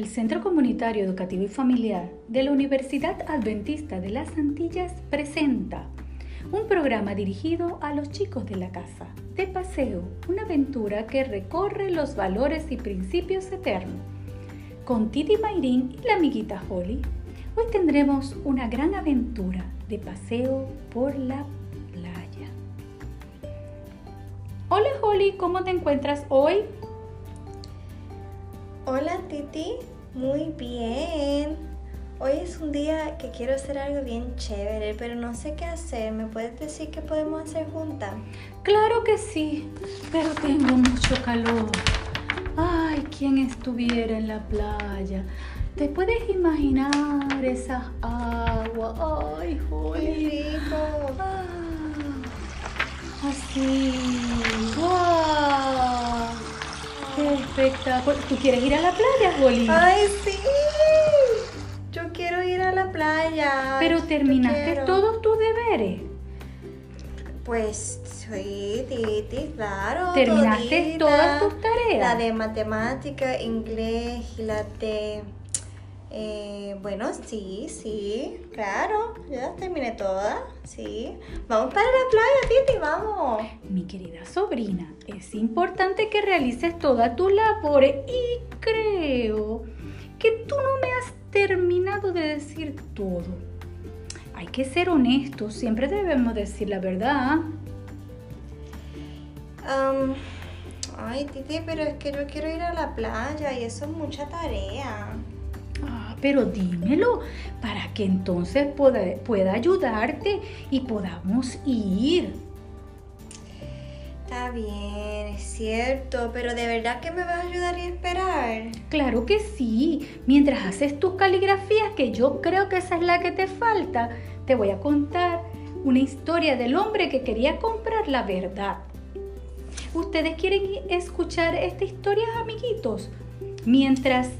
el Centro Comunitario Educativo y Familiar de la Universidad Adventista de las Antillas presenta un programa dirigido a los chicos de la casa, de paseo, una aventura que recorre los valores y principios eternos. Con Titi Mayrín y la amiguita Holly, hoy tendremos una gran aventura de paseo por la playa. Hola Holly, ¿cómo te encuentras hoy? Hola Titi, muy bien. Hoy es un día que quiero hacer algo bien chévere, pero no sé qué hacer. ¿Me puedes decir qué podemos hacer juntas? Claro que sí, pero tengo mucho calor. Ay, ¿quién estuviera en la playa? ¿Te puedes imaginar esas aguas? Ay. ¡Qué rico! Ah, así. Espectáculo! ¿Tú quieres ir a la playa, Holly? ¡Ay, sí! Yo quiero ir a la playa. Pero terminaste todos tus deberes. Pues sí, Titi, claro. ¿Terminaste todita. todas tus tareas? La de matemática, inglés y la de... eh, bueno, sí, sí, claro, ya terminé todas, sí. Vamos para la playa, Titi, vamos. Mi querida sobrina, es importante que realices todas tus labores y creo que tú no me has terminado de decir todo. Hay que ser honestos, siempre debemos decir la verdad. Am, ay, Titi, pero es que yo quiero ir a la playa y eso es mucha tarea. Ah, pero dímelo para que entonces pueda, pueda ayudarte y podamos ir. Está bien, es cierto, pero de verdad que me vas a ayudar y esperar. Claro que sí. Mientras haces tus caligrafías, que yo creo que esa es la que te falta, te voy a contar una historia del hombre que quería comprar la verdad. ¿Ustedes quieren escuchar esta historia, amiguitos? Mientras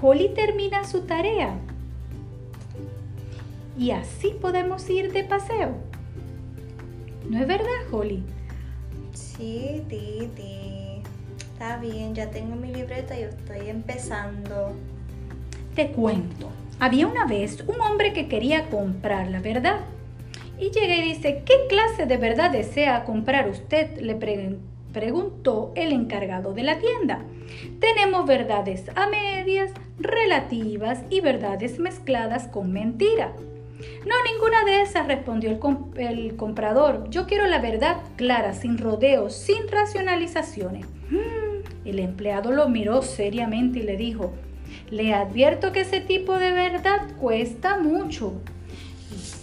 Holly termina su tarea. Y así podemos ir de paseo. ¿No es verdad, Holly? Sí, Titi. Está bien, ya tengo mi libreta y estoy empezando. Te cuento. Había una vez un hombre que quería comprar la verdad. Y llega y dice, ¿qué clase de verdad desea comprar usted? Le pre- preguntó el encargado de la tienda. Tenemos verdades a medias, relativas y verdades mezcladas con mentira. No, ninguna de esas, respondió el, com- el comprador. Yo quiero la verdad clara, sin rodeos, sin racionalizaciones. Mm, El empleado lo miró seriamente y le dijo, le advierto que ese tipo de verdad cuesta mucho.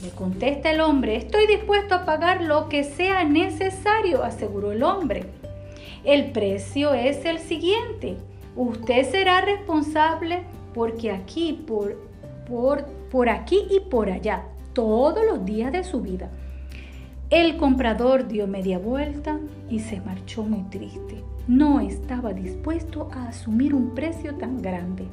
Le contesta el hombre, estoy dispuesto a pagar lo que sea necesario, aseguró el hombre. El precio es el siguiente. Usted será responsable porque aquí, por, por, por aquí y por allá, todos los días de su vida. El comprador dio media vuelta y se marchó muy triste. No estaba dispuesto a asumir un precio tan grande.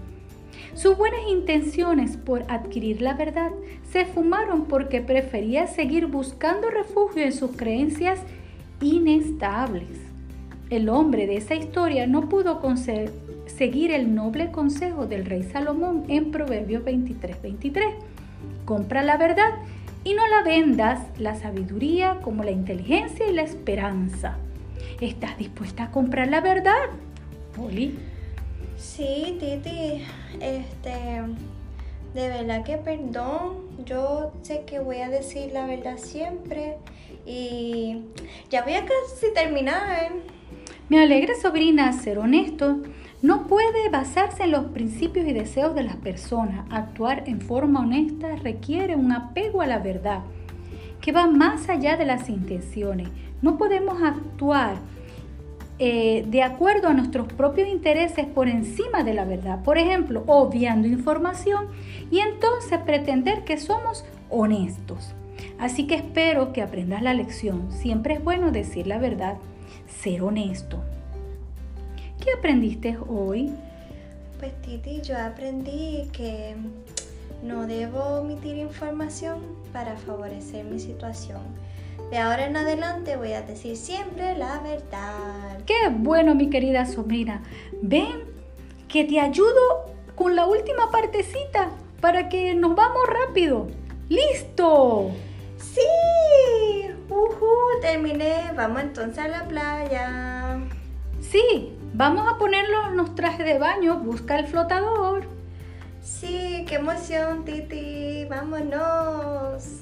Sus buenas intenciones por adquirir la verdad se fumaron porque prefería seguir buscando refugio en sus creencias inestables. El hombre de esa historia no pudo seguir el noble consejo del rey Salomón en Proverbios 23, 23. Compra la verdad y no la vendas la sabiduría como la inteligencia y la esperanza. ¿Estás dispuesta a comprar la verdad? Polly. Sí, Titi, este, de verdad que perdón, yo sé que voy a decir la verdad siempre y ya voy a casi terminar. Me alegra, sobrina, ser honesto. No puede basarse en los principios y deseos de las personas. Actuar en forma honesta requiere un apego a la verdad que va más allá de las intenciones. No podemos actuar eh, de acuerdo a nuestros propios intereses por encima de la verdad. Por ejemplo, obviando información y entonces pretender que somos honestos. Así que espero que aprendas la lección. Siempre es bueno decir la verdad, ser honesto. ¿Qué aprendiste hoy? Pues Titi, yo aprendí que no debo omitir información para favorecer mi situación. De ahora en adelante voy a decir siempre la verdad. Qué bueno, mi querida sobrina. Ven que te ayudo con la última partecita para que nos vamos rápido. ¡Listo! Terminé. Vamos entonces a la playa. Sí, vamos a ponerlo los trajes de baño. Busca el flotador. Sí, qué emoción, Titi. Vámonos.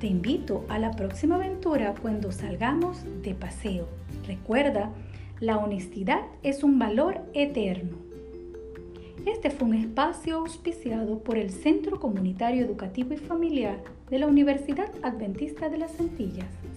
Te invito a la próxima aventura cuando salgamos de paseo. Recuerda, la honestidad es un valor eterno. Este fue un espacio auspiciado por el Centro Comunitario Educativo y Familiar de la Universidad Adventista de las Antillas